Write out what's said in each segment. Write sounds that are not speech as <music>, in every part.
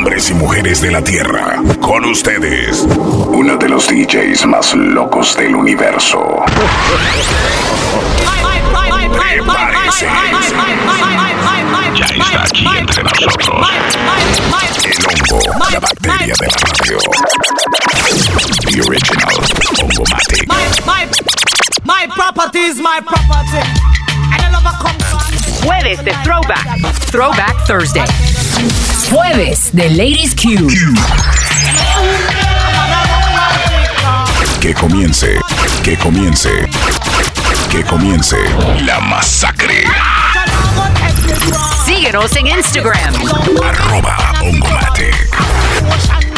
Hombres y mujeres de la Tierra, con ustedes, uno de los DJs más locos del universo. Prepárese. Ya está aquí entre nosotros. El hongo, la bacteria de la radio. The original Hongomatic. My property is my property. And I never come Jueves de Throwback. Throwback Thursday. Jueves de Ladies Q. Que comience, que comience, que comience la masacre. Síguenos en Instagram. Arroba Ongomatic.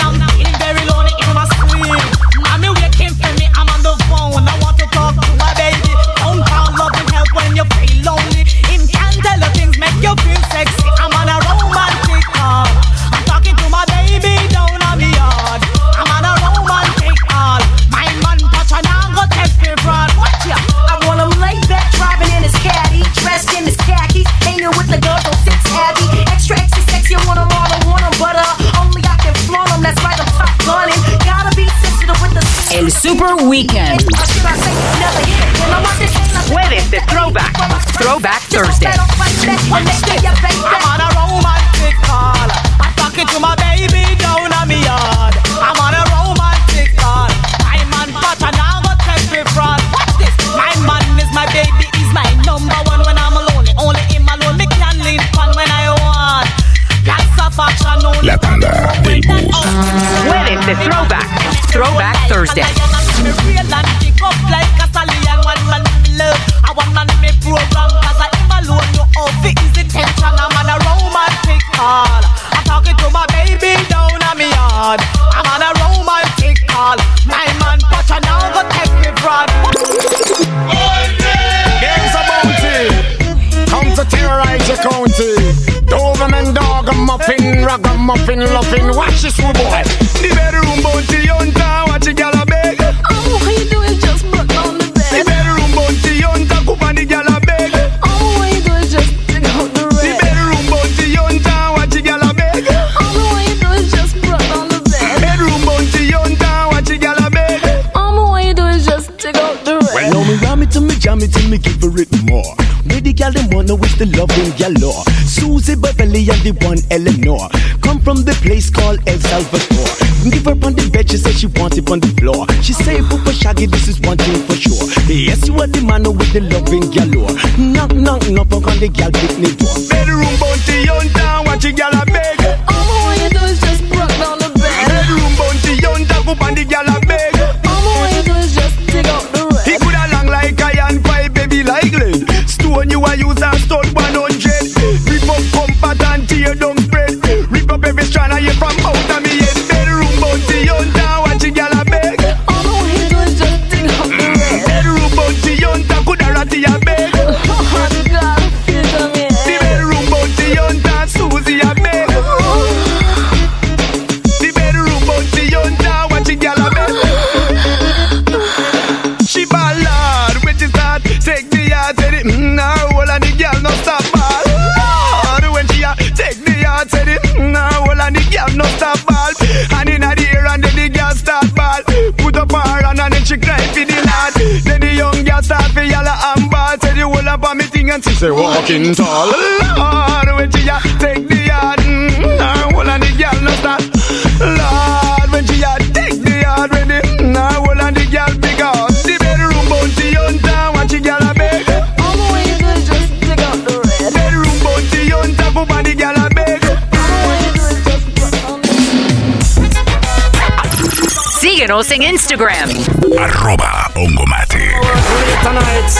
Saying I'm- Jueves de Throwback. Throwback Thursday. I'm on a romantic call. I'm talking to my baby down on me yard. I'm on a romantic call. My man touch and I go take me fraud. Watch this. My man is my baby, he's my number one when I'm alone. Only him alone me can lean on when I want. Lots of action only. La tanda del bus. Jueves de Throwback. Throwback Thursday. On on on muffin, ragamuffin. Watch this, boy. The bedroom bounty hunter, wanna with the loving galore. Susie Beverly and the one Eleanor come from the place called El Salvador. Give her on the bed, she said she want it on the floor. She say, Papa Shaggy, this is one thing for sure. Yes, you are the man with the loving galore. Knock, knock, knock, knock on the gal me door. Bedroom bounty hunter, watch it, gal she say walking tall. Lord, when she a take the yard, mm, now all of the girl no stop. Lord, when she a take the yard ready, now all of the girl big out. The bedroom bounty hunter, watch it girl a beg. Oh, what you doing? Just dig out the red. Bedroom bounty hunter, go on the girl a beg. What you doing? Just broke down the Síguenos en Instagram. Arroba Hongomatic. Tonight,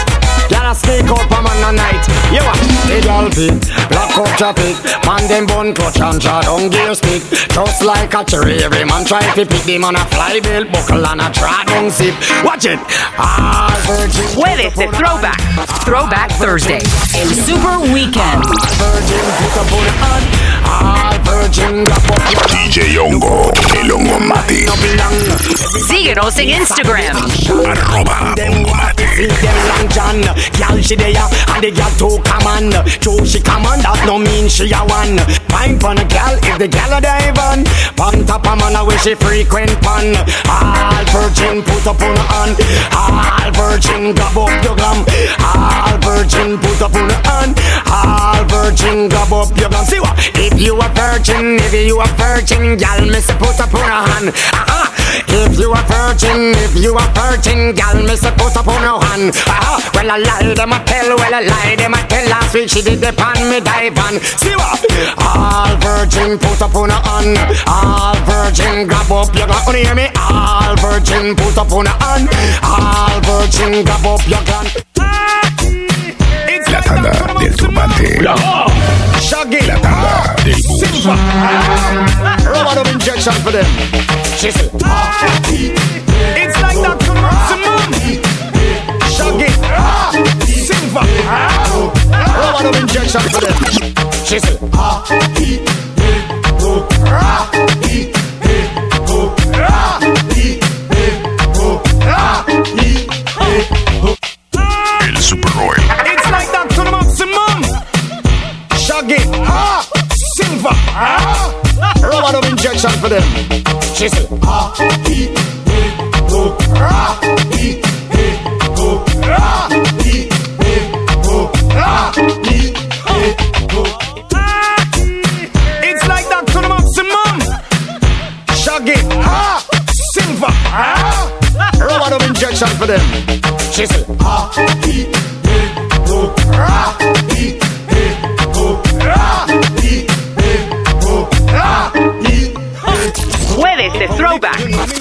y'all a sneak up a man a night. You a the girl fit, black up traffic. Man them bun clutch and draw down gear stick. Just like a cherry, every man try to pick them on a fly bill buckle and a draw down zip. Watch it. Ah, virgin. Jueves de Throwback. Throwback Thursday. El Super Weekend. Virgin, put up on the. Ah, virgin, grab up your DJ Hongo, el Hongomatic. no belong. Síguenos en Instagram. Arroba she there and on she that no mean she a one. Fine pon a if the a dive on. Pon top a man she frequent pon All virgin put up on hand. All virgin grab up your All virgin put up on hand. All virgin grab up your See what? If you a virgin, if you a virgin say put up on a hand. Uh-huh. If you a virgin, if you a virgin Girl me say put up on your hand uh-huh. Well I lie them a tell, well I lie them a tell Last week she did the pan me dive on See what? All virgin put up on a hand All virgin grab up your gun Wanna hear me? All virgin put up on a hand All virgin grab up your gun La tanda del turbante. Shaggy La tanda bus. Silver. Rubber of injection for them. Chisel. It's like that maximum. Shaggy. Silver. Rubber of injection for them. Chisel Of injection for them. Chisel It's like that to the maximum. Shaggy Silver. Rubber of injection for them. Chisel Jueves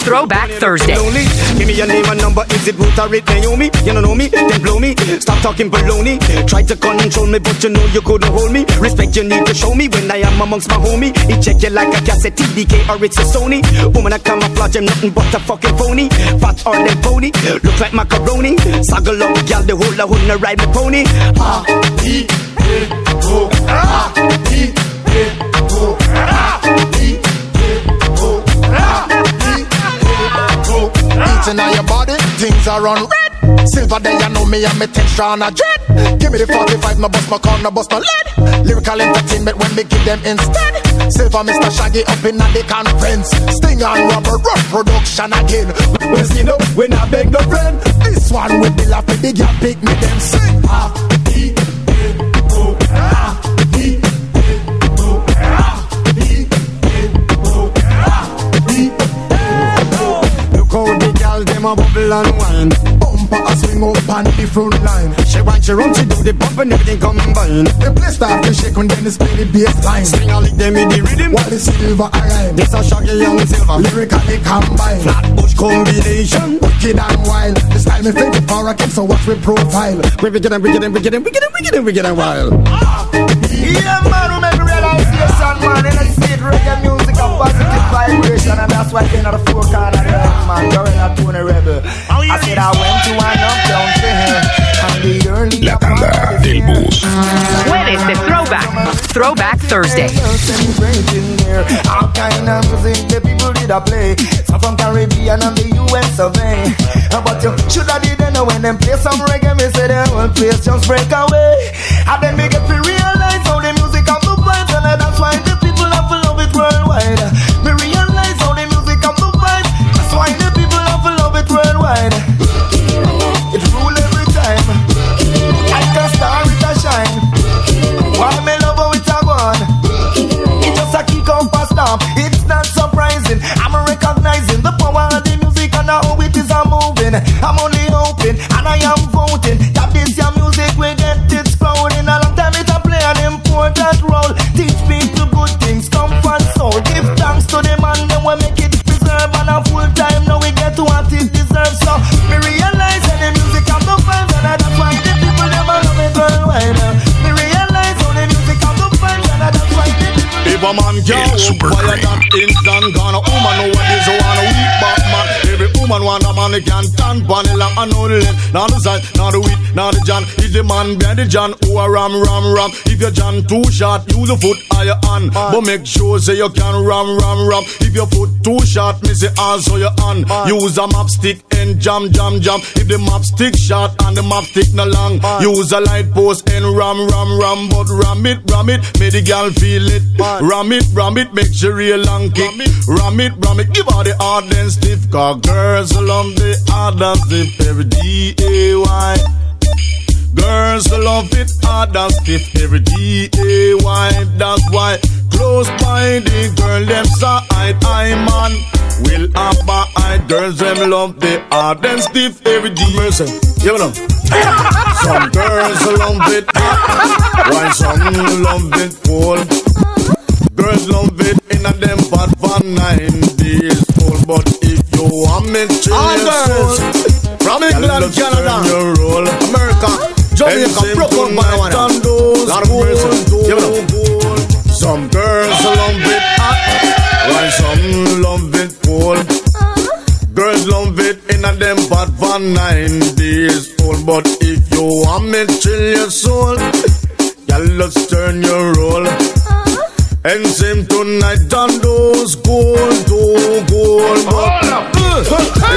Throwback. Throwback Thursday. Give me your name and number. Is it Ruth or it Naomi? You don't know me? Then blow me. Stop talking baloney. Try to control me, but you know you couldn't hold me. Respect you need to show me when I am amongst my homie. He check you like a cassette TDK or it's a Sony. Woman, I camouflage, I'm nothing but a fucking phony. Fat or them pony. Look like macaroni. Sag along, gal, the whole of hood ride my pony. Ah, he, he, oh, ah, he, he, oh, ah, Eating on your body, things are on red. Silver day, you know me and me texture on a dread. Give me the 45, no bust my corner, bust my lead. Lyrical entertainment when me give them instead. Silver Mr. Shaggy up in the conference. Sting and rubber, rough production again. We see no, we not beg no friend. This one with the laugh, the girl pick me them sing. Ah, girl them a bubble and wine. Bumper a swing up on the front line. She want she run, she do the bump and everything combine. The place start to shake and then it's play the bass line. Swing a lick them in the rhythm. While the silver arrive, This a shaggy young silver. lyrically combine. Flatbush combination. Wicked and wild. The style me fit for a kid, so watch me profile. We wicked and wicked and wicked and wicked and wicked and wicked and wild. Ah, yeah, man, we make man. In the state, reggae music, a positive vibration, and that's why in the four corner, there, man. You're in a Tony Rebel. Oh, I said I went to an uptown fair, and La tanda del bus. Jueves de Throwback. Throwback Thursday. celebrating there. All kind of music the people did a play. Some from Caribbean and the US of A. But you should have did know when them play some reggae, me say the whole place just break away. And then me get to realize man can't fire that instant gone, a woman nowadays wanna weak back man. Every woman want a man who can the long and the. Not the side, not the width, not the John. Is the man behind the John who a ram, ram, ram. If your John too short, use a foot But make sure say you can ram, ram, ram. If your foot too short, me say ah, also your hand. Use a map stick and jam, jam, jam. If the map stick short and the map stick no long, use a light post and ram, ram, ram. But ram it, ram it, make the girl feel it. Ram it, ram it, make she real long kick. Ram it, ram it, give her the hard and stiff. Cause girls love the hard and stiff every D-A-Y. Love it hard and stiff every D-A-Y. That's why close by the girl them side I man. Will have my eye girls them love the hard and stiff every D. Mercy, you know. some girls love it hot, while some love it cold. Girls love it in a them bad for nine days old. But if you want me to All girls from England, Canada, America, Jamaica, Brooklyn, marijuana. Lot of mercy. Give it up. Some girls uh-huh. love it hot, while some love it cold. Uh-huh. Girls love it in a them bad for nine days old. But if you want me chill your soul, y'all let's turn your roll. Uh-huh. And same tonight on those gold, gold, gold. But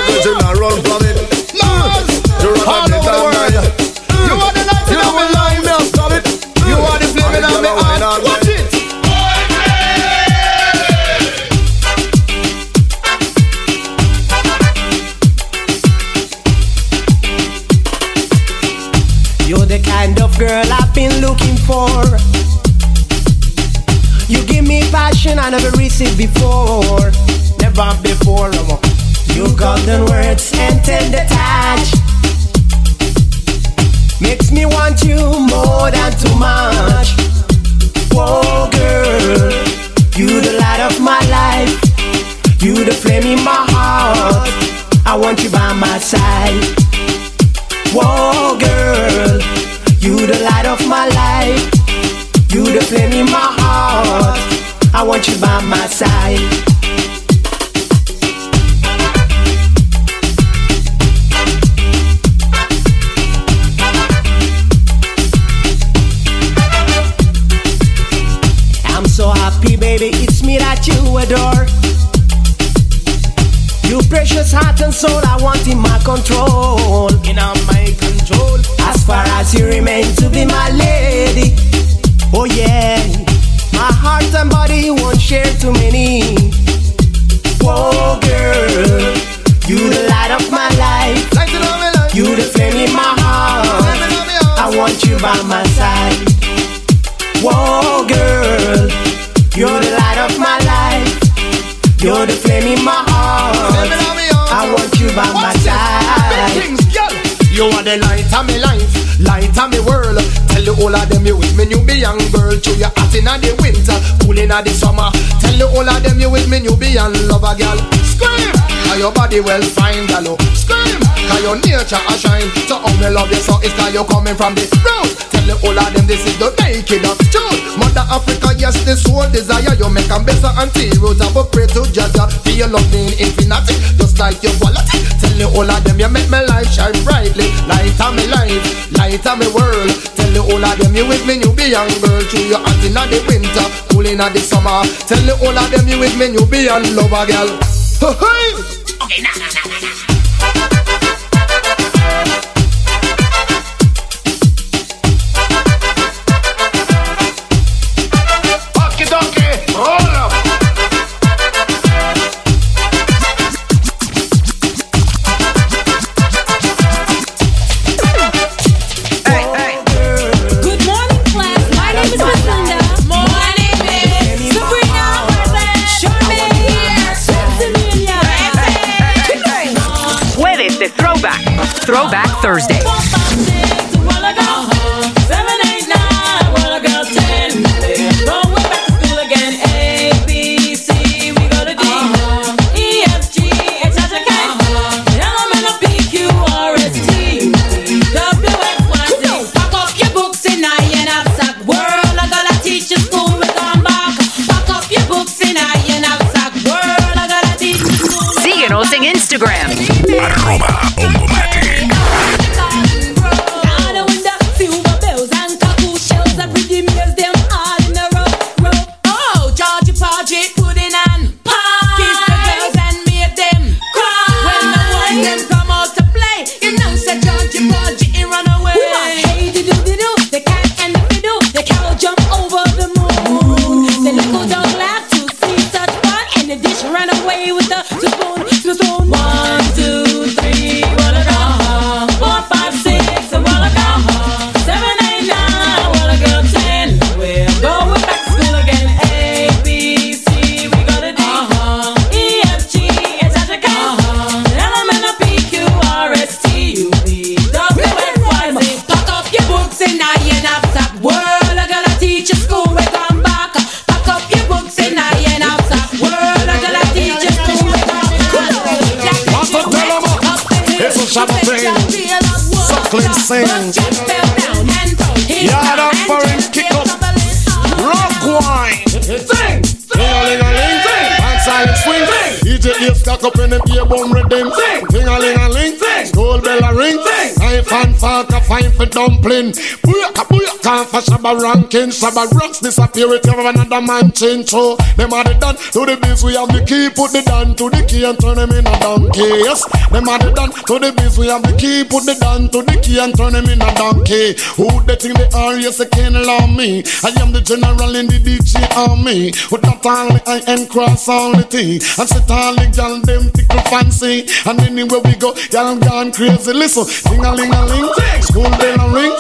it doesn't run from it. You give me passion I never received before. Never before. no. Your golden words and tender touch makes me want you more than too much. Whoa, girl, you the light of my life. You the flame in my heart. I want you by my side. Whoa, girl, you the light of my life. You the flame in my heart. I want you by my side. I'm so happy, baby, it's me that you adore. You precious heart and soul, I want in my control. In my control. As far as you remain to be my lady. Oh yeah. My heart and body won't share too many. Whoa, girl. You the light of my life. Light in. You the flame in my heart. Flame in my heart. I want you by my side. Whoa, girl. You're the light of my life. You're the flame in my heart. Flame in my heart. I want you by my side. Big things, girl. You are the light of my life, the whole of them you with me, you be young girl. To you hot inna the winter, cool inna the summer. Tell the whole of them you with me, you be young lover, girl. Scream, cause your body well fine, girl. oh. Scream, cause your nature a shine. So how me love you so it's cause you coming from the road. Tell the whole of them this is the naked of truth. Mother Africa, yes, this soul desire you make 'em better and heroes. I will pray to Jaja, feel love me in infinity, just like your quality. Tell the whole of them you make my life shine brightly, light of my life, light of my world. Tell the whole of them you with me, you be young girl. Through your hot inna the winter, cool inna the summer. Tell the whole of them you with me, you be a lover girl. Hey, Okie Thursday. Fine for dumpling. Booyaka, booyaka, for shabba ranking. Shabba rocks disappear with you another man change. So them are the done to the biz. We have the key, put the down to the key and turn them in a donkey. Yes, them are the done to the biz. We have the key, put the down to the key and turn them in a donkey. Who they think they are? Yes, they can't allow me. I am the general in the DJ army. With not only I and cross all the thing. And sit all the gal them tickle fancy. And anywhere we go, y'all gone crazy. Listen, ding a ling a ling, school bell a ring,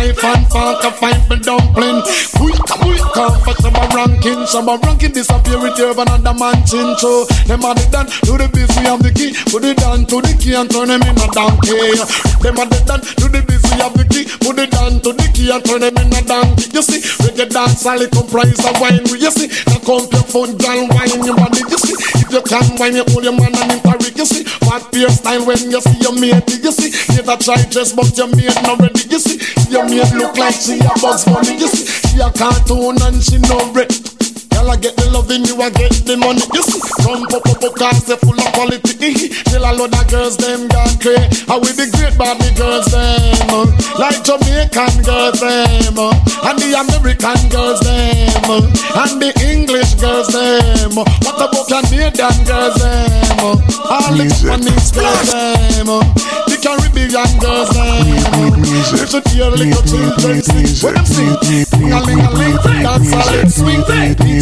knife and fork a fight for dumpling. Booyaka, booyaka, for shabba ranking. Shabba ranking disappear with you another man chin. So them are the done to the biz. We have the key, put it down to the key and turn them in a donkey. Them are the done to the biz. We have the key, put it down to the key and turn them in a donkey. You see, reggae dance all it comprise of wine. You see, now come your phone, girl, wine your body. You see, if you can wine, you hold your man and in You see, what beer style when you see your mate. You see, a try dress but your mate not ready. You see, your mate look like she a Bugs Bunny. You see, she a cartoon and she no red. Girl, I get the loving, you I get the money. You see, some pop up up cars, they full of quality. Till a lot of girls, them gone crazy. How we the great body girls, them. uh, Like Jamaican girls, them. uh, And the American girls, them. uh, And the English girls, them. What about Canadian girls, them. All the Japanese girls, them. The Caribbean girls, them. You should hear little children sing. When them sing, ling a ling a ling, dance all and swing.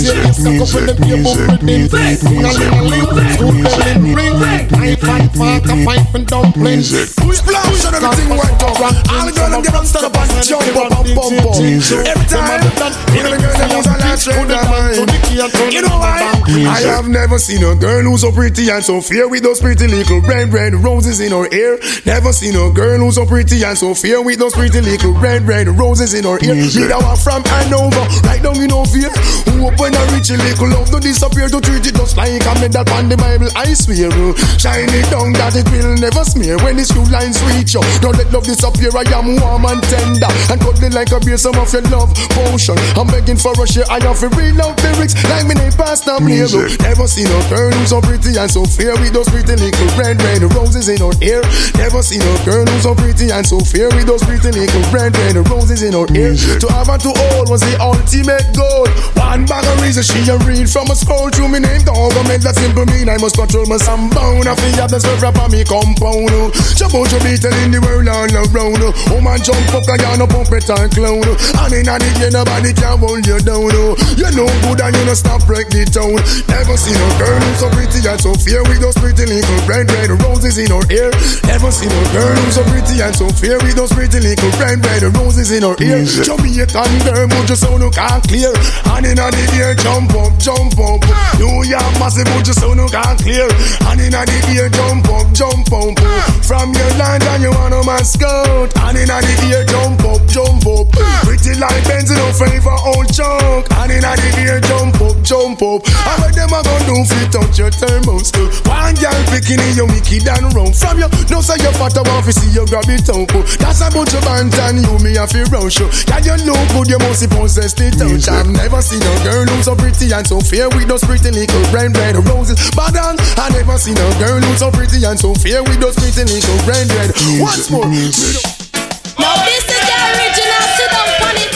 DJ is stuck up in the beer boom rhythm. Ling a ling a ling, school bell in ring. Knife and pipe and dumpling. Splash and everything went up. All the girls them get up, stand up and jump up and bump up. Every time, know the girl a last train of mine. You know why? I have never seen a girl who's so pretty and so fair with those pretty little red, red roses in her hair. Never seen a girl who's so pretty and so fair with those pretty little red, red roses in her ear. That one from Hanover, right down in Ovia. Who open a rich little love to disappear to treat it just like a medal on the Bible. I swear, shine it down that it will never smear when the few lines reach you. Don't let love disappear. I am warm and tender and cuddly like a beer. Some of your love potion. I'm begging for a share. I have to read love lyrics like me name Pastor Blair. Never seen a girl who's so pretty and so fair with those pretty little red, red roses in her hair. Never seen a girl who's so pretty and so fair with those pretty little red, red roses in her hair. To have and to hold was the ultimate goal. One bag of reason she a read from a scroll through me name. Don't go make that simple mean. I must control my sunbound. I feel the serve up on me compound. oh. Jump out your beat in the world all around. oh. Oh man jump up and you no pump and clown. And in the nobody can hold you down. oh. You know good and you no stop break the town. Never seen a girl who's so pretty and so fair with those pretty little red red roses in her hair. Never seen a girl who's so pretty and so fair with those pretty little red red roses in her ear. Jamaican girl, but your sound no can't clear. And in the ear, jump up, jump up. New York massive, but your sound no can't clear. And in the ear, jump up, jump up. From your land and you wanna mascot. And in the ear, jump up, jump up. Pretty like Benz, no favor old chunk. And in the ear, jump up, jump up. And what them a gonna do fit touch your thermos? One girl picking in your wicked and round from you. No say your father want to see you grab it up. That's about your band and you me have to rush you. Can you look good? You must possess the touch. I've never seen a girl who's so pretty and so fair with those pretty little red red roses. But then I never seen a girl who's so pretty and so fair with those pretty little red red. Once more. Now this is the original sit down on it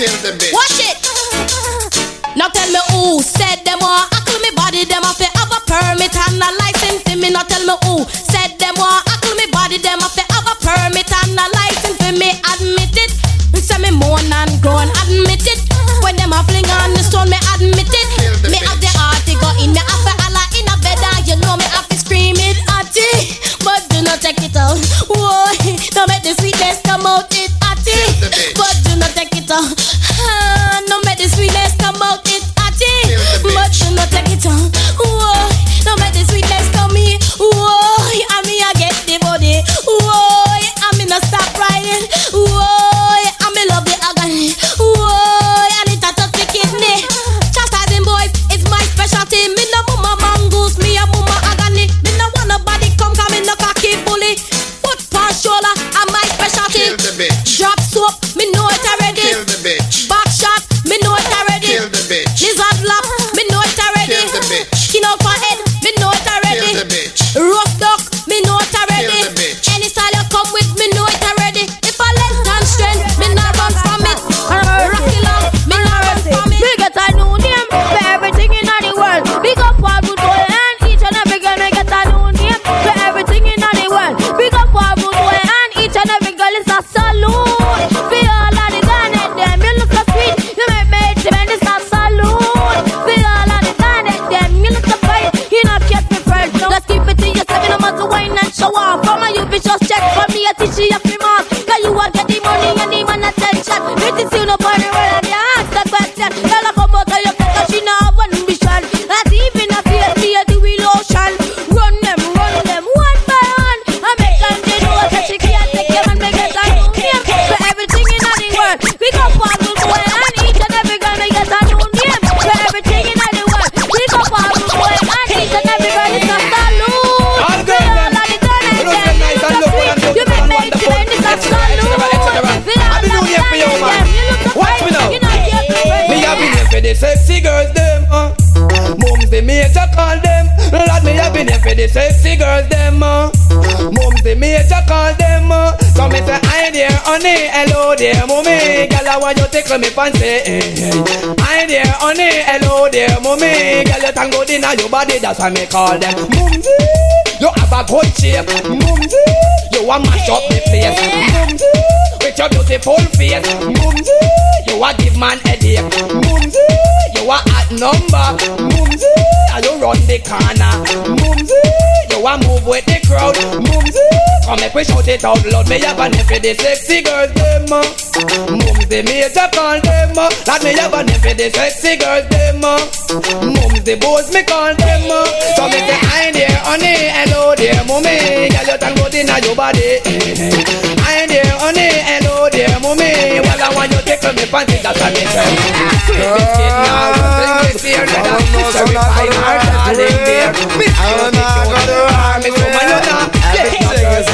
Kill them, bitch. Watch it. Now tell me who said them want ackle me body them have to have a permit and a license for me. Now tell me who said them want ackle me body them have to have a permit and a license for me. Admit it. Say me moan and groan. Admit it. When them a fling on the stone, me admit it. Me have the go in. Me have holla in a bed and you know me have to scream it atty. But do not take it out. Whoa, don't make the sweetness come out it キノ honey, hello there, mommy. Girl, I want you to tickle me fancy. Hi there, honey, hello there, mommy. Girl, you tango in your body, that's why me call them. Mumsy, you have a good shape. Mumsy, you want mash up the place. Mumsy, with your beautiful face. Mumsy, you want give man headache. Mumsy, you a hot number. Mumsy, you run the corner. Mumsy, you a move with the crowd. Mumsy, come make we shout it out loud. Me have a name for the sexy girls them. uh. Mumsy, major call them. uh. That me have a name for the sexy girls them. uh. Mumsy, boys me call them. uh. So me say hi there, honey, hello there, mommy. Girl, you tango inna your body. Hi there, honey, hello there, mommy. I want you to tickle me fancy, that's what me say. Sweet biscuit now, something this here, that I'm certified hard, darling dear. Me sure me sure the arm is woman, you know. Yes,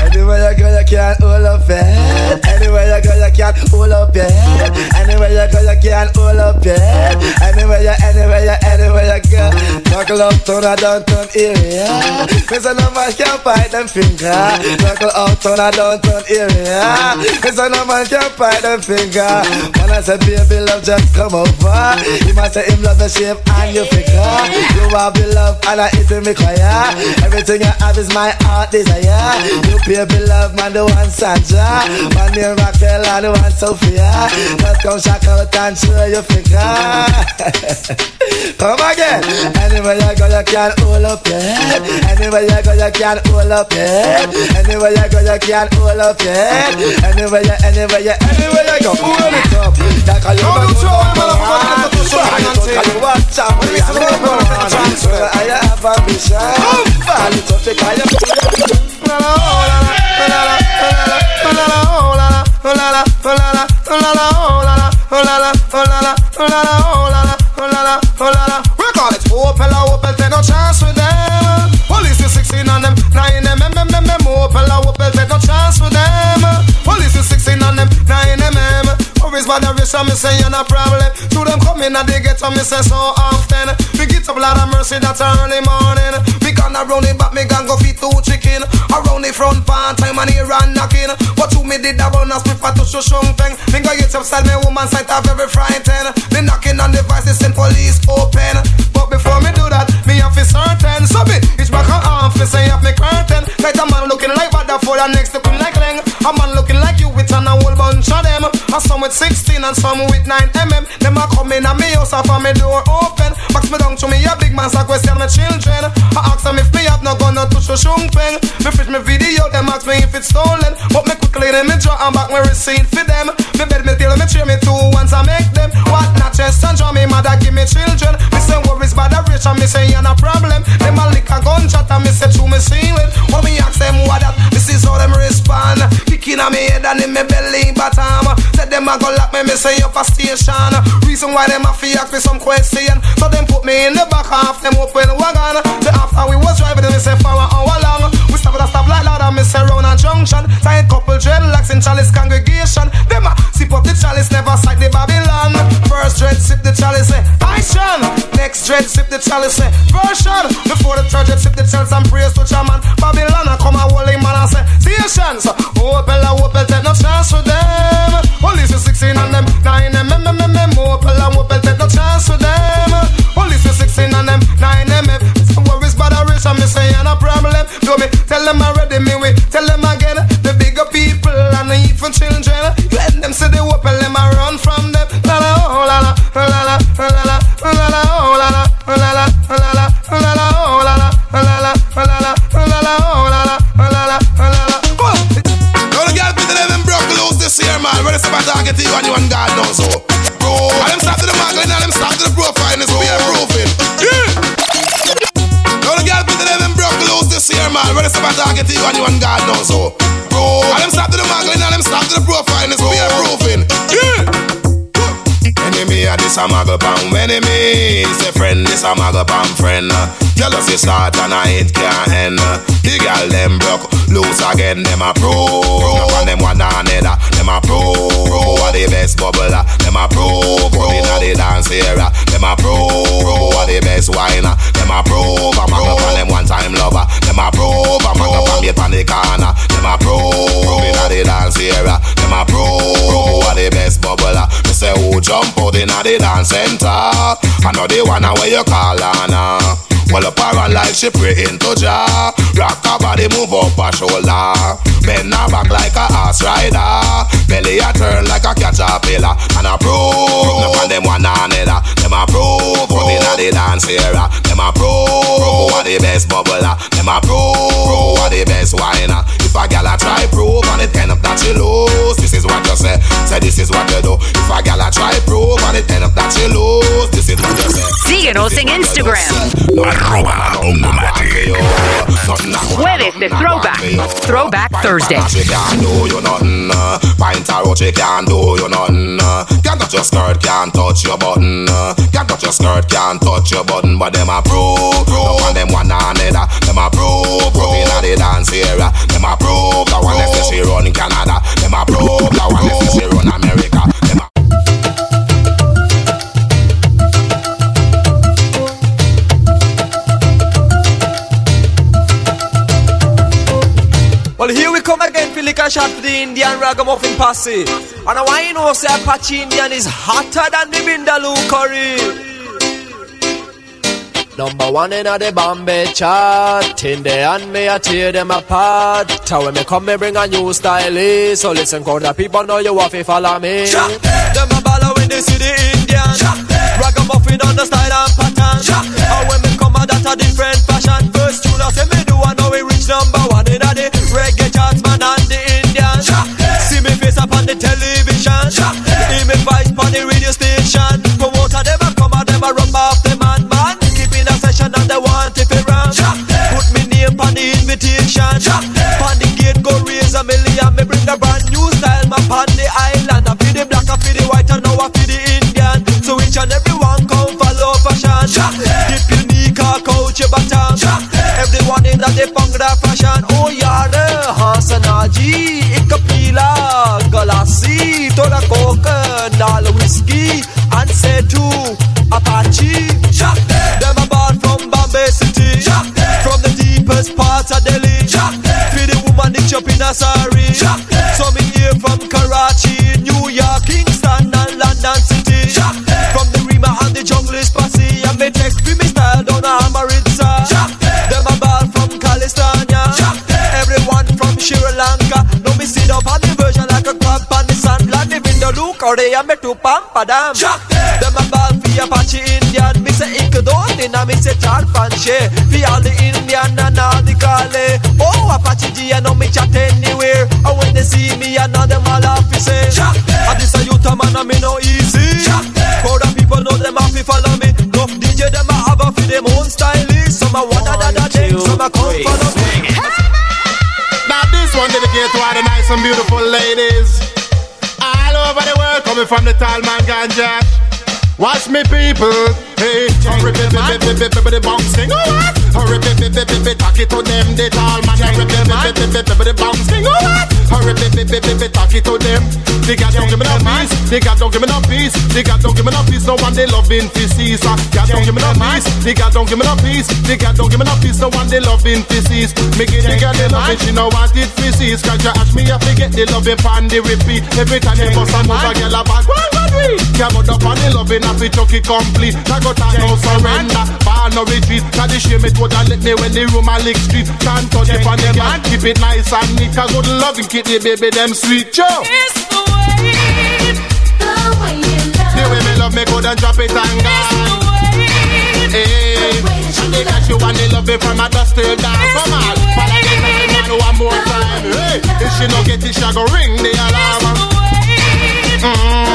Anywhere you go, you can't hold up your head. Anywhere you go, you can't hold up your head. Anywhere you go, you can't hold up your head. Anywhere you, anywhere you, anywhere you go. Knuckle up, turn a downtown area. Cause no man can fight them finger. Knuckle up, turn a downtown area. Cause no man can fight them finger. When I say baby love, just come over. You must say him love the shape and your figure. You have the love and I eat me choir. Everything I have is my heart desire. You baby love man, the one Sandra. Man name Raquel and one Sophia. Just come shock out and show your figure. come again. Anywhere you go, you can hold up your head. Anywhere you go, you can hold up your head. Anywhere you go, you can hold up your head. Anywhere you, anywhere you, anywhere you go, hold it up. Like a you man, you watch out, we are the I have ambition. Fall it up, take I We The rich, me say you're no problem. To them coming and they get on me say so often. We get up lot of mercy that early morning. Me gonna round it back, me gonna go feed two chicken. Around the front part time and here and knocking. What you me did that run as prefer to show something. Me go get up style, me woman sight are very frightened. Me knocking on the device, they send police open. But before me do that, me have to certain. So me, it's back on office, I have me curtain. Like a man looking like bad for the next looking like Leng. A man looking like you with an whole bunch of them. And some with 16 and some with 9 mm. Them a come in and me house off and me door open. Box me down to me a big man, so question my children. I ask them if me have no gun or touch a shumping. Me fish me video, them ask me if it's stolen. But me quickly them me draw and back my receipt for them. Me bed me tell me cheer me two once I make them. What not chest and draw me mother give me children. Me say worries bad the rich and me say you're no problem. Them a lick a gunshot and me say through me ceiling. When me ask them what that, this is how them respond. Kicking on me head and in me belly bottom. Said them a go lock me, me say up a station. Reason why them a fi ask me some question. So them put me in the back half them open wagon. The after we was driving, me say for an hour long. We stop at a stop light loud and me say round a junction. Tight couple dreadlocks in chalice congregation. Them a sip up the chalice, never sight the Babylon. First dread sip the chalice, eh, say action. Next dread sip the chalice, eh, say version. Before the third dread sip the chalice and praise to Chaman. Babylon I come a holy man and say stations. Opel, oh, Opel, oh, take no chance with them. Police is 16 on them, 9 mm, mm, mm, mm, Opel, Opel, take no chance with them. Police is 16 on them, 9 mm. Some worries about a rich and me say and a problem. Do me tell them already, me we tell them friend. Tell us you start and I ain't can't end. The girl them broke loose again, them a pro. And them one another, them a pro. Who are the best bubbler? Them a pro. Put in the dance area, them a pro. Who are the best whiner? Them a pro. Come on, up them one time lover. Them a pro. Come on, up and on the corner. Them a pro. Put in the dance area, them a pro. Who are the best bubbler? Who jump out in the dance center. I know the one where you call. Uh. Well, up her like she pray into Jah. Rock her body, move up her shoulder. Bend her back like a horse rider. Belly a turn like a caterpillar. And a prove, no on them one another. Them a prove, put in the dance era. Them a prove, who are the best bubbler. Them a prove, who are the best whiner. If a gal a try prove and it end up that she lose, this is what you say. Say this is what you do. If a gal a try prove and it end up that she lose, this is what you say. Síguenos en Instagram. Arroba Hongomatic. Jueves de Throwback. Throwback Thursday. She can't do you nothing. Pint a roach, she can't do you nothing. Can't touch your skirt, can't touch your button. Can't touch your skirt, can't touch your button. But them a prove, no one them one another. Them a prove, prove in the dance area. Them a prove, the one that she run in Canada. Them a prove, the one that she run America. Them a Well, here we come again for liquor shot for the Indian ragamuffin posse. And I want you know, say Apache Indian is hotter than the Vindaloo curry. Number one in a the Bombay chart. In the hand me I tear them apart. Tell when me come me bring a new style? So listen cause the people know you have to follow me. Them a baller see the Indian. Ragamuffin on the style and pattern. And when me come that a different fashion. First tune I say me do I know we reach number one in a the reggae charts man and the Indian. See me face up on the television. Hear me voice on the radio station Put me name on the invitation. On the gate go raise a million. Me bring a brand new style. Map on the island. I feel the black, I feel the white and now I feel the Indian. So each and every one come follow fashion. Dip knee, cock out your bottom. Everyone in that they Bhangra fashion. Oh yaar, Hasanaji, ik pila Galassi, thoda coke, dal whiskey And say to Apache Them parts of Feel the woman itch up in a sari. So me here from Karachi, New York, Kingston and London City. From the Rima and the jungle is posse And me take for me style down a Amritsar Them a ball from Calistania Everyone from Sri Lanka. No me sit up on the version like a crab on the sand. Like the window look or they am me to pampa them a ball for Apache Indian. Me say ik don't and me say char come Now this one dedicated to all the nice and beautiful ladies. All over the world, coming from the tall man ganja. Watch me people, hey, hurry, baby, baby, baby, baby, the bouncing, oh? Hurry, baby, baby, baby, talk it to them, the tall man, hurry, baby, baby, baby, baby, the bouncing, oh? Hurry, baby, baby, baby, talk it to them. They got don't give me no peace, they got don't give me no peace, they got don't give me no peace. No one they loving see, so got don't give me no peace, they got don't give me no peace, they got don't give me no peace. No one they loving see. Me get the girl they love it, she no want it to see. Cause you ask me, I forget the loving pan the repeat. Every time they bust a move, a girl a back, one, one, three. Come up on the loving, I fi chuck it complete. Got a no surrender, bar no retreat. Cause the shame it woulda let me when the room a lick street. Can't touch it on them and keep it nice and neat. Cause good loving keep the baby them sweet, Joe. It's the way, the way you love. The way me love me and drop it and gone. Hey, because you want the love it from a dust till down. Come on, but I get time man one more time. Hey, if she no get it, she go ring the alarm. Mm-hmm.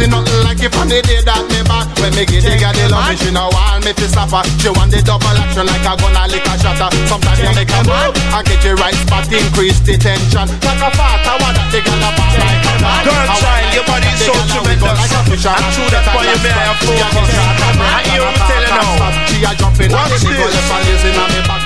It from the day that me back. When me get the girl the love me, she no want me to suffer. She want the double action like a gun a lick a shutter. Sometimes you make a move and get the right spot, increase the tension. Like a fart, I want that girl a pass like a gun. Girl, child, your body so tremendous. I'm true, that's why you may have focus. I hear you telling now. She a jumping, Watch this.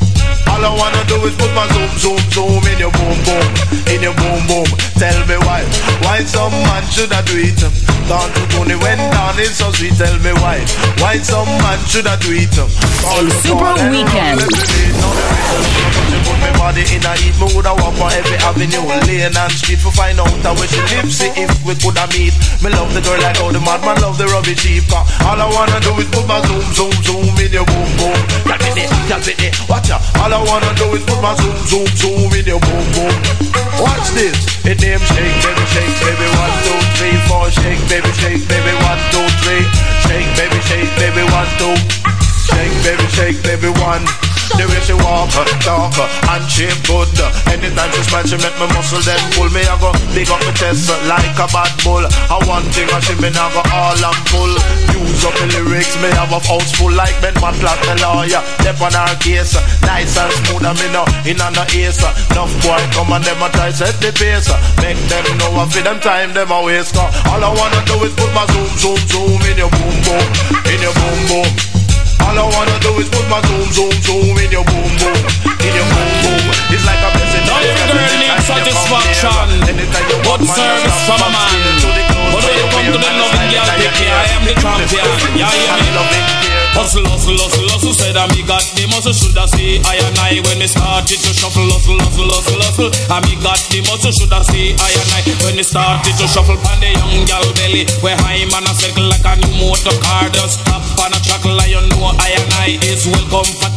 All I wanna do is put my zoom, zoom, zoom in your boom, boom, in your boom, boom. All. Tell me why, why some man should I do it? Down to Tony when down is so sweet. Tell me why, why some man should I do it? El Super Weekend. Put me body in a heat, me i've walk on every avenue, lane and street for find out how she live. See if we coulda meet. Me love the girl like how the madman love the rubbish. Cause all I wanna do is put my zoom, zoom, zoom in your boom, boom. Tap it, tap it, watch out. All I wanna do is put my zoom, zoom, zoom in your boom, boom. Watch this. It name shake, baby, shake, baby, one, two, three, four, shake, baby, shake, baby, one, two, three, shake, baby, shake, baby, one, two. Shake, baby, shake, baby, one. The way she walk, uh, talk, uh, and shape good. uh, Anytime she smile, she make me muscle then pull me. I go big up my chest like a bad bull. I one thing I she me now go all and full. Use up the lyrics, me have a house full like Ben Matlock, the lawyer. Step on our case, nice and smooth. I me no in on the ace. Enough boy come and them a try set the pace. Make them know I feel them time them a waste. All I wanna do is put my zoom, zoom, zoom in your boom, boom, in your boom, boom. All I wanna do my zoom, zoom, zoom in your boom, boom, in your boom, boom. It's like a blessing. Every girl needs satisfaction. Good service from a man. But when you come to the loving girl, take care. I the champion. Yeah, yeah. Hustle, hustle, hustle, hustle. Said that me got the muscle. Should I say I and I when me started to shuffle, hustle, hustle, hustle, hustle. And me got the muscle. Should I say I and I when me started to shuffle on the young gal belly. Where high man a circle like a new motor car. Just stop on a track like you know I and I is well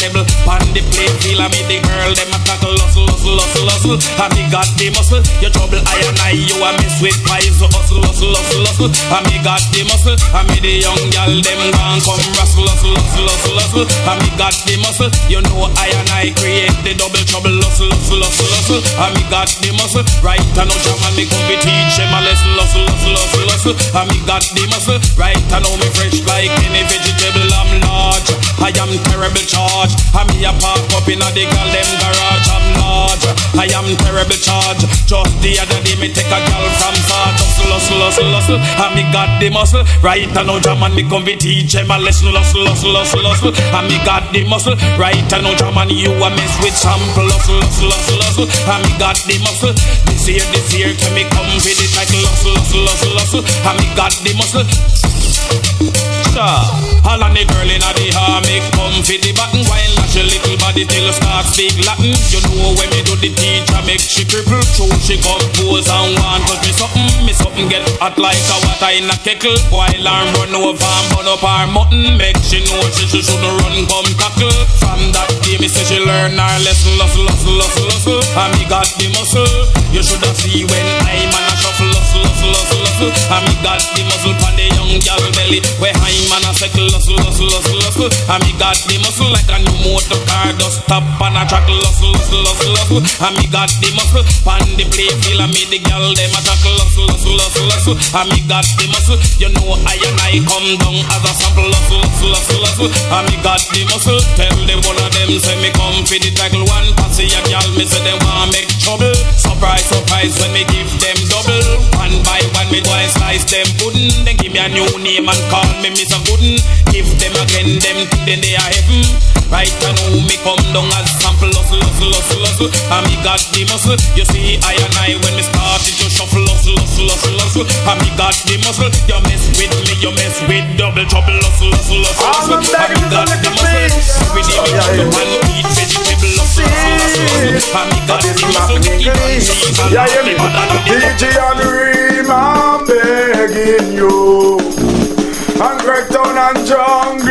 comfortable. On the play feel I me the girl them a tackle, hustle, hustle, hustle, hustle. And me got the muscle. You trouble I and I you a miss with pies. Hustle, hustle, hustle, hustle. And me got the muscle. And me the young gal them gone come rustle, hustle, hustle, hustle, hustle. And me got the muscle. You know I and I create the double trouble, hustle, hustle, hustle, hustle. And me got the muscle. Right and now jam and me come be teach them a lesson, hustle, hustle, hustle, hustle. And me got the muscle. Right and now me fresh like any vegetable. I'm large. I am terrible charge. And me a park up in a the girl them garage. I'm large. I am terrible charge. Just the other day me take a girl from Sarge. Hustle, hustle, hustle, hustle. And me got the muscle. Right and now jam and me come teach them a lesson, hustle, hustle, hustle, hustle. And me got the muscle. Right and now jam and you a mess with sample. Hustle, hustle, hustle, hustle. And me got the muscle. This year, this year, can me come with the title. Hustle, hustle, hustle, hustle. And me got the muscle. Sure. All on the girl in the make come for the button While lash your little body till start speak Latin. You know when me do the teacher make she cripple True she compose and want touch me something Me something get hot like a water in a kettle. While arm run over and burn up her mutton. Make she know she, she should run come tackle From that day me say she learn her lesson Hustle, hustle, hustle, hustle And me got the muscle. You should have see when I'm on hustle, And me got the muscle pan the young gal belly. Where I'm on a cycle Hustle, hustle, hustle, hustle. And me got the muscle like a new motor car. Just stop on a track Hustle, hustle, hustle, hustle. And me got the muscle Pan the play feel and me the gal them a tackle Hustle, hustle, hustle, hustle. And me got the muscle. You know I and I come down as a sample. Hustle, hustle, hustle, hustle. And me got the muscle. Tell them one of them say me come for the tackle. One passy a gal me say them want make trouble. Surprise, surprise when me give them double. One by one me and slice them pudding Then give me a new name and call me Mr. Gooden Give them again them then they are heaven Right and now me come down as sample hustle, hustle, hustle, hustle And me got the muscle You see I and I when me started to shuffle hustle, hustle, hustle, hustle And me got the muscle You mess with me, you mess with double trouble hustle, hustle, hustle, hustle And me got the muscle Every day me come and eat vegetable hustle, hustle, hustle, And me got the muscle We keep on cheese and Yeah, hear me? DJ and Reem, I'm begging you. And Gregtown and Jungle, I'm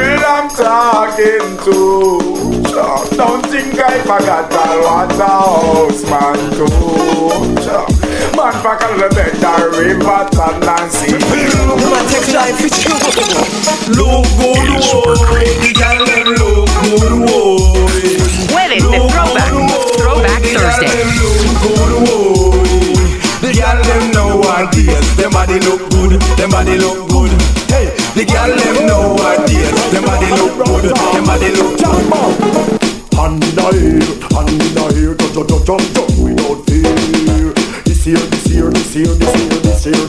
him too. Don't think I forgot that what a horseman too. Sure. Man, fuck a little bit of river and Nancy. Look, man, take life with you. Look good, boy. Oh, the girl them look good, boy. Jueves de Throwback, Throwback Thursday. Look good, oh, boy. Oh, the girl them know what it is. Them body look good, them body look good the girl them know what deal. Them body look good. Them body look. Hand in the air, hand in the air, jump, jump, jump,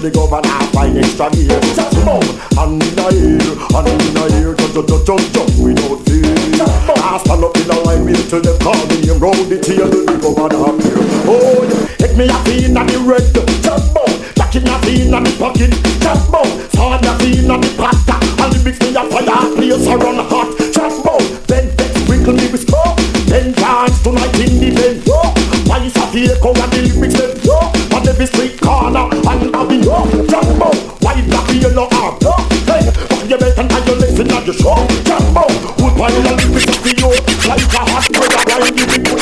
the governor find extra gear. Boom, hand in the air, hand in the air, jump, jump, jump, jump, without fear. I stand up in the line, me till them call me and roll the tail, the governor appear. Oh, yeah, take me a pin and the red, boom, jack in a pin and the pocket, jump, boom, sword a pin and the pata, and the mix me a fire, place a run hot, jump, boom, then sprinkle me with smoke. Ten times tonight in the bed, yo. Why is a vehicle and the no harm. No, hey, but you better not you listen not you show. It up for you. Like a hot two, two,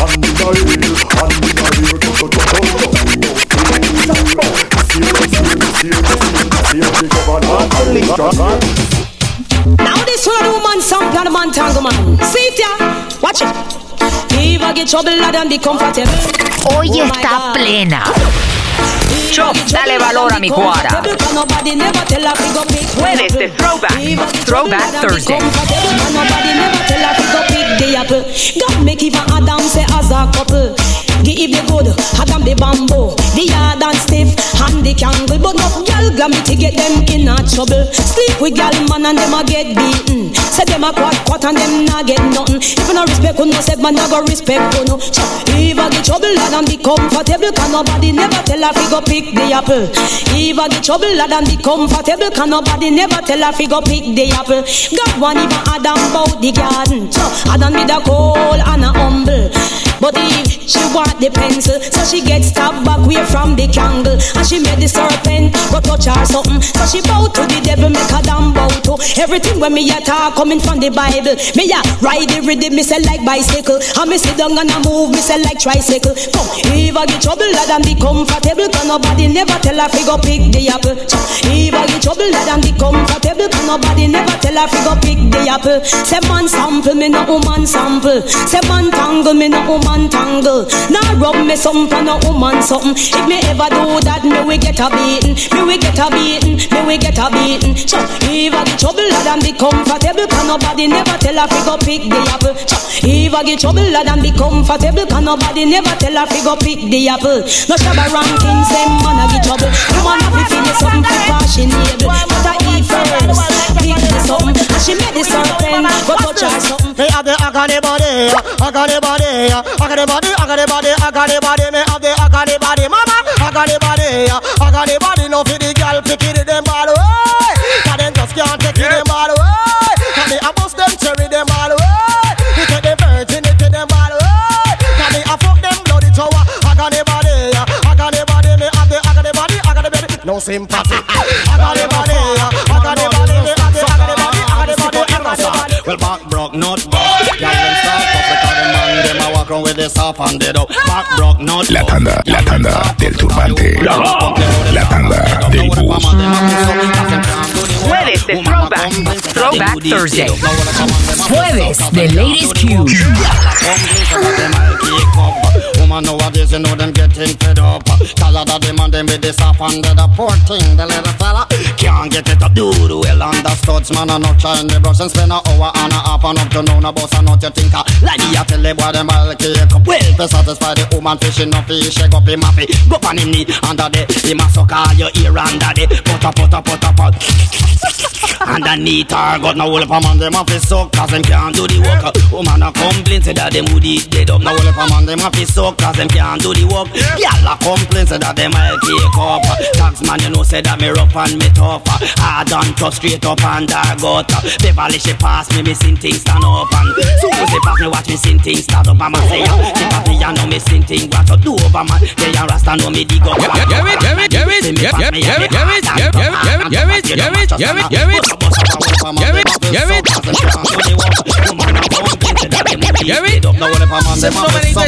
on the night, on the night, now this woman some plan man tango man. See it ya? Watch it. Hoy está plena. Chop, dale valor a mi cuara. Jueves de Throwback. Throwback Thursday. God make even Adam say as a couple. Give you good, Adam the bamboo. The yard and stiff, and the candle. But no girl glammy to get them in a trouble. Sleep with gal man and them a get beaten. Say them a quat quat and them not get nothing. If you no respect, you no say man I go respect you no. So, if I get trouble, lad and be comfortable, can nobody never tell her fi go pick the apple. If I get trouble, lad and be comfortable, can nobody never tell her fi go pick the apple. God want even Adam bout the garden. So Adam be the cold and a humble. But if she want the pencil, so she get stabbed back way from the candle. And she made the serpent go touch her something. So she bow to the devil, make her damn bow to everything when me a talk coming from the Bible. Me a ride the rhythm, me say like bicycle. And me sit down and I move, me say like tricycle. Come, if I get trouble, lad and be comfortable, can nobody never tell her go pick the apple. If I get trouble, lad and be comfortable, can nobody never tell her go pick the apple. Say man sample, me no woman sample. Say man tangle, me no woman tangle. Now rub me something, no woman something. If me ever do that, me we get a beating. Me we get a beating. Me we get a beating. So if I get trouble, lad and be comfortable, can nobody never tell fi go pick the apple. So if I get trouble, lad and be comfortable, can nobody never tell fi go pick the apple. No shabba rankings, them man a get trouble. Woman have to feel something for fashionable. But I eat first, something. She made the serpent go touch her something. Me have the agony body, agony body, agony body, agony body, agony body. Me have the agony body, mama, agony body, agony body. No for the girl picking them all away. Cause them just can't take it them all away. Cause me a bust them cherry them all away. He take them virginity them all away. Cause me a fuck them bloody tower. Agony body, agony body. Me have the agony body, agony body. No sympathy. Agony body, up. Back broke, not La tanda, la tanda del turbante. La tanda del bus. Jueves de Throwback. Throwback Thursday. Jueves de Ladies Q. Woman nowadays, you know them getting fed up. Tired of them and them with the soft and dead up. Poor thing, the little fella can't get it up. Do the well understood, man. I'm not trying the brush and spend an hour and a half and up to now. No boss, I not you think. Like the tell the boy them all cake up. Well, to satisfy the woman fishing up fish, shake up him happy. Go on him knee under the, him a suck all your ear under the. Put up, put up, put up, put Underneath her got no whole of a man them have to suck cause them can't do the work Woman a complain say that them would eat dead up No whole of a man them have to suck cause them can't do the work Y'all a complain say that them I'll take up Tax man you know say that me rough and me tough Hard and tough straight up and I got Beverly she pass me me sing things stand up and she pass me watch me sing things stand up and I say She pass me and know me sing things what to do over man They and Rasta know me dig up Get it, get it, get it, get it, get it, get it, get it, get it, get it, get it, get it, get it, get it, get it, get it, get it. Se numerito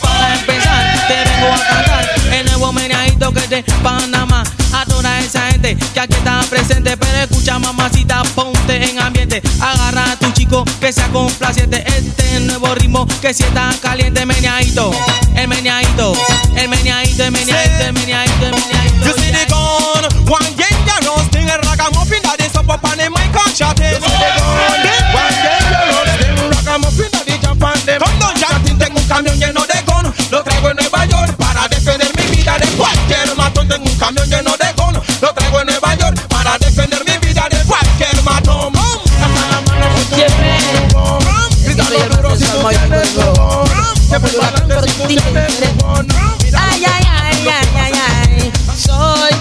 Para empezar, te vengo a cantar el nuevo meneadito que de Panamá. A toda esa gente que aquí está presente, pero escucha mamacita, ponte en ambiente. Agarra a tu chico que sea complaciente. Este nuevo ritmo que si está caliente, meneadito, el meneadito, el meneadito, el meneadito, el meneadito, el meneadito. You see the gun, one dangerous thing, ragamuffin em that is up upon the mic and chatting. You see the gun. Camión lleno de gun. Lo traigo en Nueva York para defender mi vida de cualquier matón. Hasta la mano con tu Grítalo duro si tú tienes gun. Siempre para adelante si tú tienes. Ay, ay, ay, ay, ay, ay. Soy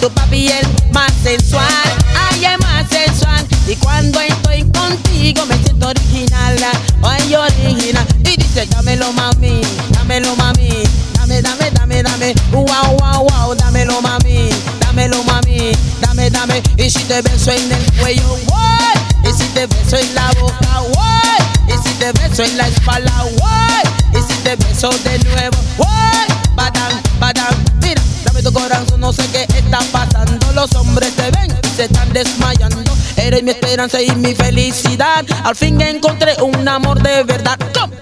tu papi el más sensual. Ay, el más sensual. Y cuando estoy contigo me siento original. Ay, original. Y dice, dámelo mami, dámelo mami. Dame, dame, dame, dame. Wow, wow. Dámelo mami, dámelo mami. Dame, dame. Y si te beso en el cuello, what? Y si te beso en la boca, what? Y si te beso en la espalda, what? Y si te beso de nuevo, what? Badán, badán, mira, dame tu corazón, no sé qué está pasando. Los hombres te ven se están desmayando. Eres mi esperanza y mi felicidad. Al fin encontré un amor de verdad.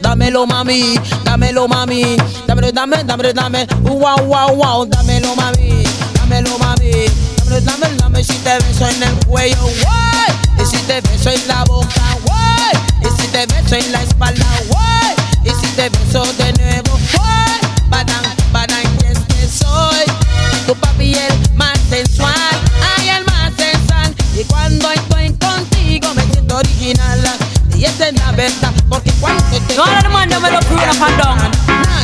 Dámelo, mami, dámelo, mami. Dámelo, dame, dámelo, dame. Wow, wow, wow, dámelo, mami. Dámelo, mami. Dámelo, dámelo, dame. Si te beso en el cuello, guay. Y si te beso en la boca, guay. Y si te beso en la espalda, guay. Y si te beso de nuevo, guay. Badán, badán, y es que soy tu papi el más sensual. Ay, el más sensual. Y cuando estoy contigo me siento original. Y esa es la verdad, porque cuando te No, all the man them will crew up and down.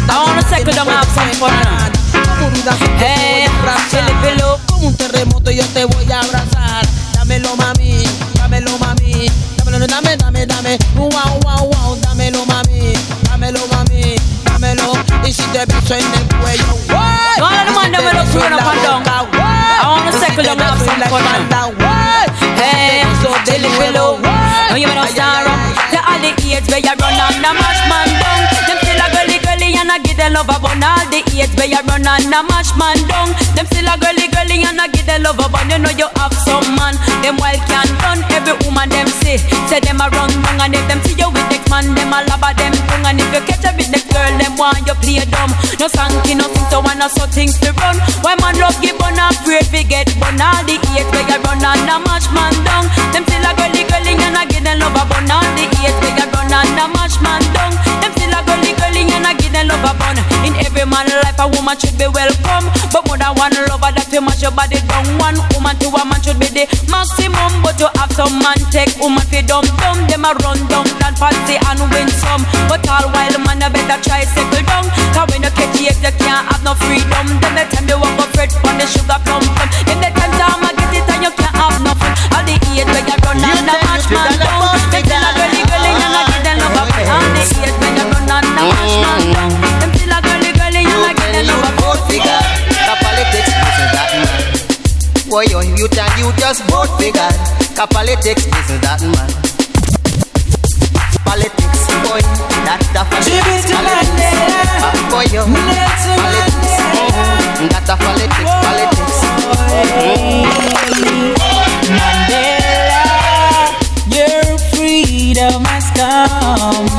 I wanna settle down and have some fun now. Hey, chili pillow. Como un terremoto yo te voy a abrazar. Dámelo mami, dámelo mami. Dámelo, dame, dame, dame. Wow, wow, wow. Dámelo mami, dámelo mami. Dámelo. Y si te beso en el cuello, what? No, all the man them will crew up and down. I wanna settle down and have some fun now. Hey, chili pillow. No, you better stand up. To all the age where you run on the mash man I give them love up on all the age where you run on the mash man down. Them still a girly girly and I give them love up on you know you have some man. Them wild can run every woman them say. Say them a run wrong and if them see you with next man them a love them tongue and if you catch a with next girl them want you play dumb. No sanky so one so things to run. Why man love give on a great we get bun all the age where you run on the mash man down. Them still a girly girly and I give them love up on all the age where you run on the mash man down. Them still a girly girly and I give them love up on. In every man life a woman should be welcome, but more than one lover that you mash your body down. One woman to a man should be the maximum, but you have some man take woman fi dumb dumb. Them a run down and fancy and win some, but all while man you better try settle down. Cause when you catch it you can't have no freedom. Then the time you walk up red on the sugar plum plum. Then the time time I get it and you can't have nothing. All the age where you run and Boy, you and you just both figure. Politics listen that man. Politics, boy, that's the politics. Politics, boy, you politics. That's the politics, politics. Mandela, your freedom has come.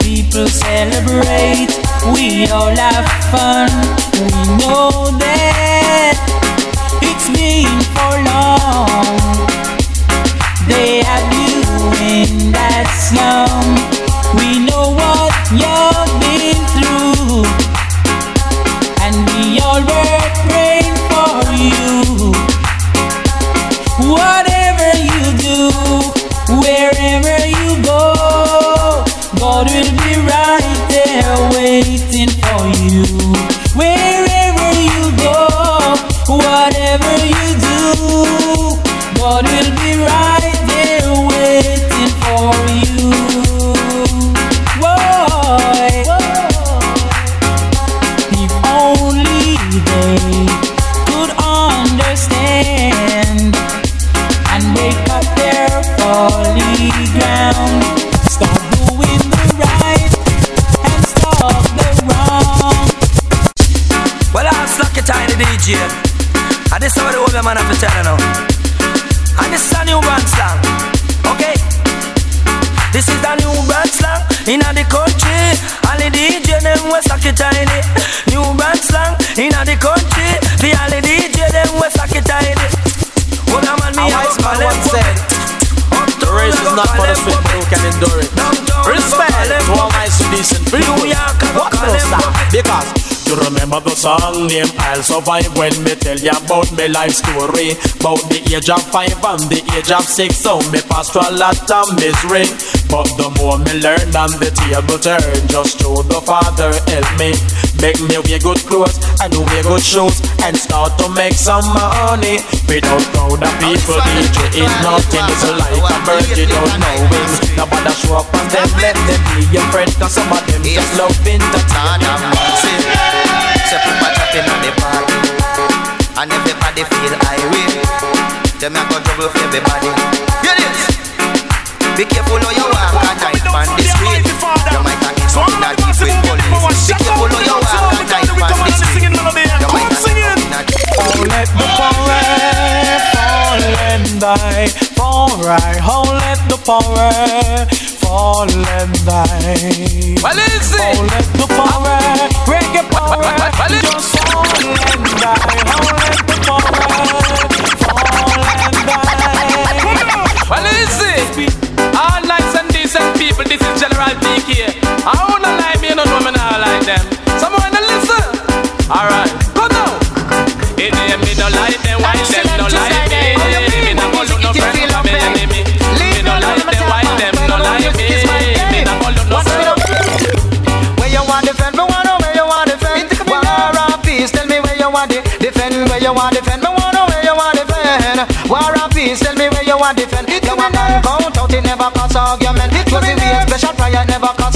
People celebrate, we all have fun. We know that it's been for long. They have you in that slum. We know what you've life story. About the age of five and the age of six So me pass through a lot of misery. But the more me learn and the table turn Just through the Father help me. Make me wear good clothes and wear good shoes And start to make some money. Without crowd of people DJ is nothing. It's like a bird without no wings. Nobody show up and them let them be your friend. Cause some of them just love entertainment So people chatting on the party And everybody feel irate Them a go trouble for everybody. Hear this Be careful how you walk at night on the street. You might have get something a deep with police. Be careful how you walk at night on the street. You might have get something a deep let the forest fall and die. Fall right, oh, let the forest fall and die. Well, is it? Oh, let the forest, reggae forest, just fall and die. Oh, let the General PK. I wanna lie, me, you don't know me not like them. Someone to listen. Alright, go now. It ain't me no like them, why them no like me? Me no go look no friend for me enemy. Me no like them, why them no like me? Me no go look no friend. Where you want defend, me wanna where you want defend. War and peace, tell me where you want to defend. Where you want defend, me wanna where you want defend. War and peace, tell me where you want defend. You want man count out, it never cause argument. It was the way special prayer, it never cause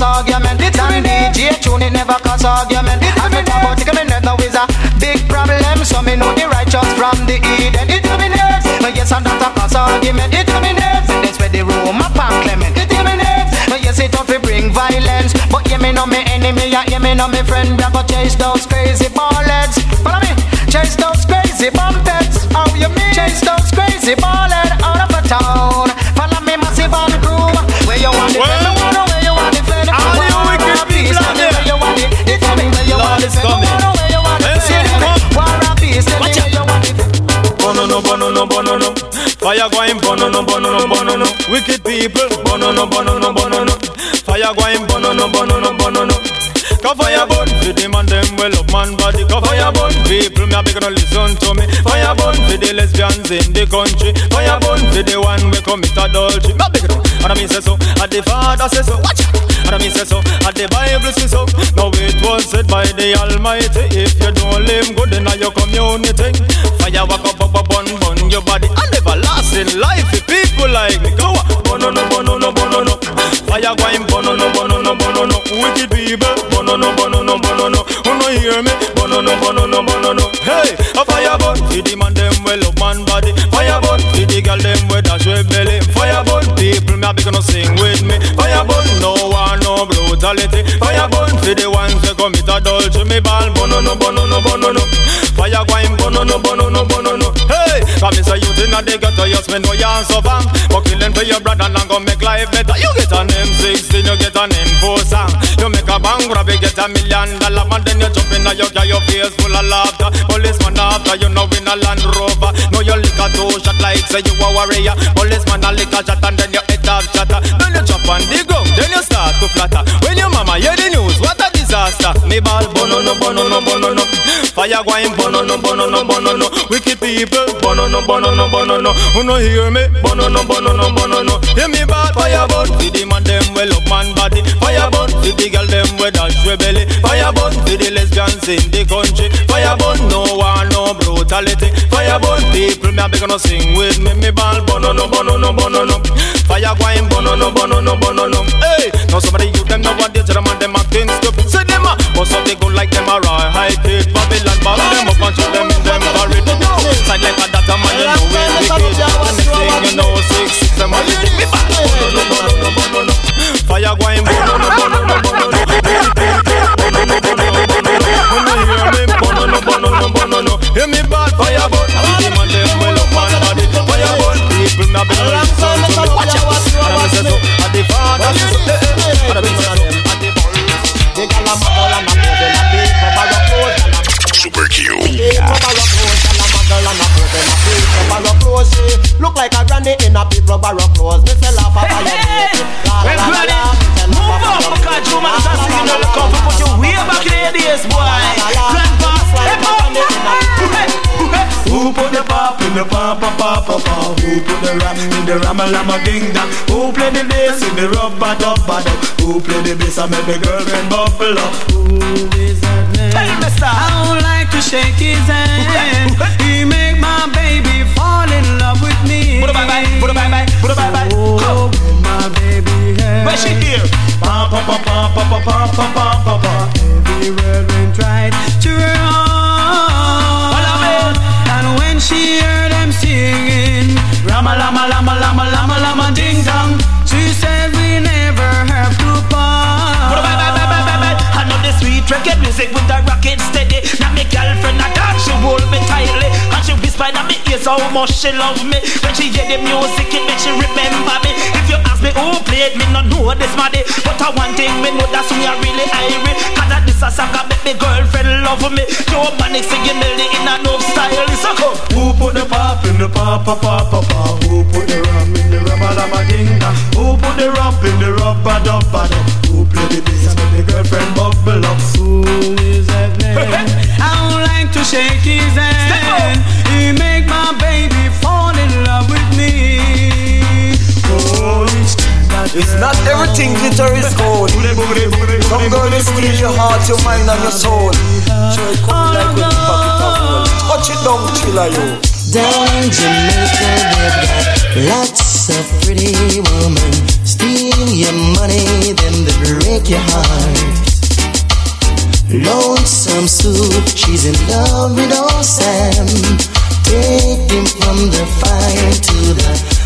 argument. Dan DJ tune, never cause argument. And me talk about it, me know is a big problem. So me know the righteous from the Eden. It me but yes, and that a cause argument. It me nerves, and that's where the room up and Clement. It me but yes, it to bring violence. But yeah, me know me enemy, yeah, yeah, me know me friend. I go chase those crazy ballheads. Follow me, chase those crazy bumpheads. Bonono, bonono, bonono. Fire going bonono, bonono, bonono. Wicked people, bonono, bonono, bonono. Fire going bonono, bonono, bonono. Fire burn for them and them well up man body. Fire burn people, me a beg no listen to me. Fire burn for the lesbians in the country. Fire burn for the one we commit adultery. Me a beg no, and I mean say so. And the father say so. Watch I mean say so. And the Bible say so. Now it was said by the Almighty. If you don't live good in your community, fire walk up up up bun bun your body and everlasting life. If people like me, go on. Bono no bono no bono no. Fire going bono no bono no bono no. Wicked people. Bono no bono no bono no. Who no hear me? Bono no bono no bono no. Hey, a fire burn. For the man them well up man body. Fire burn. For the girl them with dash with belly. Fire burn. People me a big no sing with me. Fire burn. No brutality. Fire burn. For the ones that commit adultery. Me ball bono no bono no bono no. Fire going bono no bono no bono no. Hey, come is a youth in a the ghetto. You spend no yarn so fam. But killing for your brother and go make life better. You get an M16, you get an M4 song. You a bang grab, you get a million dollar man. Then you jump in a your car, your face full of laughter. Policeman after you know in a Land Rover. No you lick a two shot like say you a warrior. Policeman a lick a shot and then you hit off shatter. Then you chop on the ground, then you start to flatter. When your mama hear the news, what a disaster. Me ball bono no bono no bono no. Fire going bono no bono no bono no. Wicked people bono no bono no bono no. Who no hear me? Bono no bono no bono no. Hear me ball fire burn. For the man them well up man body. Fire burn. For the girl them with dash with belly. Fire burn. For the lesbians in the country. Fire burn. No war no brutality. Fire burn. People me a beg no sing with me. Me ball bono no bono no bono no. Fire going bono no bono no bono no. Hey, now somebody you them nowadays them and them acting stupid. Say them uh, a bust up they gun like them a raw high kid. Babylon ball them up and show them in them corridor. Side like a data man you know it's wicked. Anything you know six six them a lick me back. Fire going bono no bono like a granny in a big rubber clothes. Me say laugh at you. Everybody, move up, because you man start singing all the comfort. Put your way back in the days, boy. Grandpa, step up. Who put the pop in the pop pop pop pop? Who put the rap in the ram lama ding dong? Who play the bass in the rubber dub dub? Who play the bass and make the girlfriend buckle up? Who is that man? Hey. I don't like to shake his hand. <laughs> he may Put a bye bye, put a bye bye, put a bye bye. Oh, my baby has Where she here? Pa pa pa pa pa pa pa pa pa pa pa. Everywhere we tried to run. And when she heard them singing, Rama lama lama lama lama lama ding dong, she said we never have to part. Put a bye bye bye bye bye bye. I know the sweet reggae music with the rocket steady. Now me girlfriend a dance, she hold me tightly, and she whisper in my ears how much she love me. When she hear the music, it make she remember me. If you ask me who played, me not know this money, but I one thing me know that's me I really irie. Cause that this a song that make me girlfriend love me. Joe Manic singing melody in a no style. So come. Who put the pop in the pop pop pop pop? Who put the rum in the rubber lama ding? Who put the rub in the rubber dub? Who play the bass make the girlfriend bubble It's not everything glitter is gold. Some girl is steal your heart, your mind, and your soul. Come like when pop it up. Touch it down, chiller you. Down Jamaica, they've got lots of pretty women. Steal your money, then they break your heart. Lonesome Sue, she's in love with old Sam. Take him from the fire to the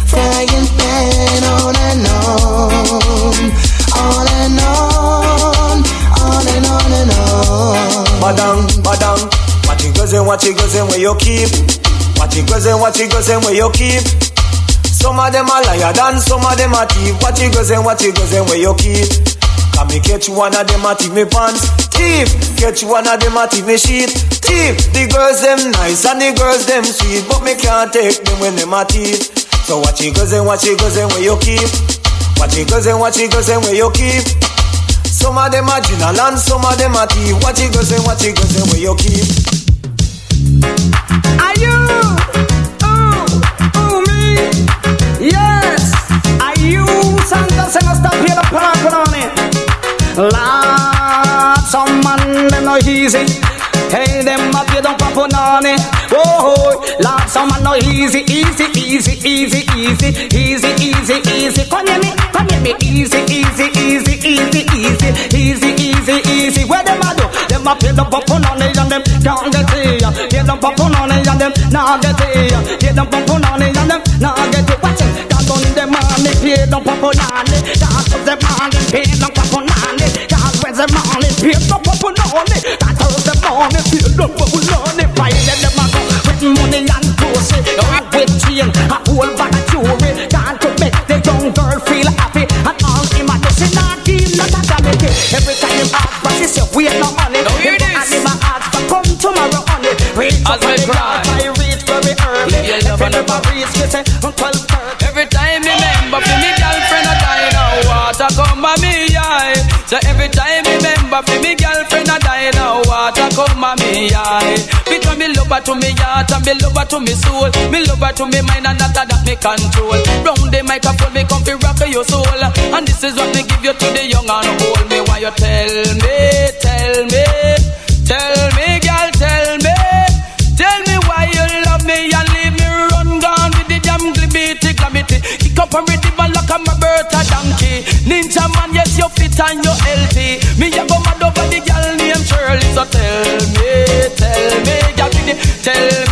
Watch it goes and where you keep. Watch it goes and watch it goes and where you keep. Some of them are liar than some of them are thief. Watch it goes and watch it goes and where you keep. Can me catch one of them a thief me pants. Thief, catch one of them a thief me sheet. Thief, the girls them nice and the girls them sweet, but me can't take them when them a thief. So watch it goes and watch it goes and where you keep. Watch it goes and watch it goes and where you keep. Some of them are general and some of them are thief. Watch it goes and watch it goes and where you keep. Are you? Ooh, ooh, me? Yes. Are you? Santa se no stop here the park on it. Lord, some man them no easy. Hey, them up you don't pop on it. Oh, oh Oh man, no easy, easy, easy, easy, easy, easy, easy, easy. Come here me, come here me. Easy, easy, easy, easy, easy, easy, easy, easy. Where them a do? Them a peel up on on it and them can't get it. Peel up on it and them not get it. Peel up on it and them not get it. Watch it. Can't on them money, peel up on it. Can't on them money, peel up on it. Can't where's the money, peel up on it. Can't on them money, peel up on it. Every time him ask for she say we no money. Now hear this. and him ask for come tomorrow on it. Reach As up on we the grass, I reach very early. Give your love If you never reach, say me. Because me love her to me heart and me love her to me soul. Me love her to me mind and that that me control. Round the microphone me come fi rock your soul. And this is what me give you to the young and old. Me why you tell me, tell me, tell me, girl, tell me, tell me why you love me and leave me run gone with the damn glibity glamity. Kick up and ready but like I'm a bird a donkey. Ninjaman, yes you fit and you healthy. Me a go mad over the. So tell me, tell me, girl, tell me,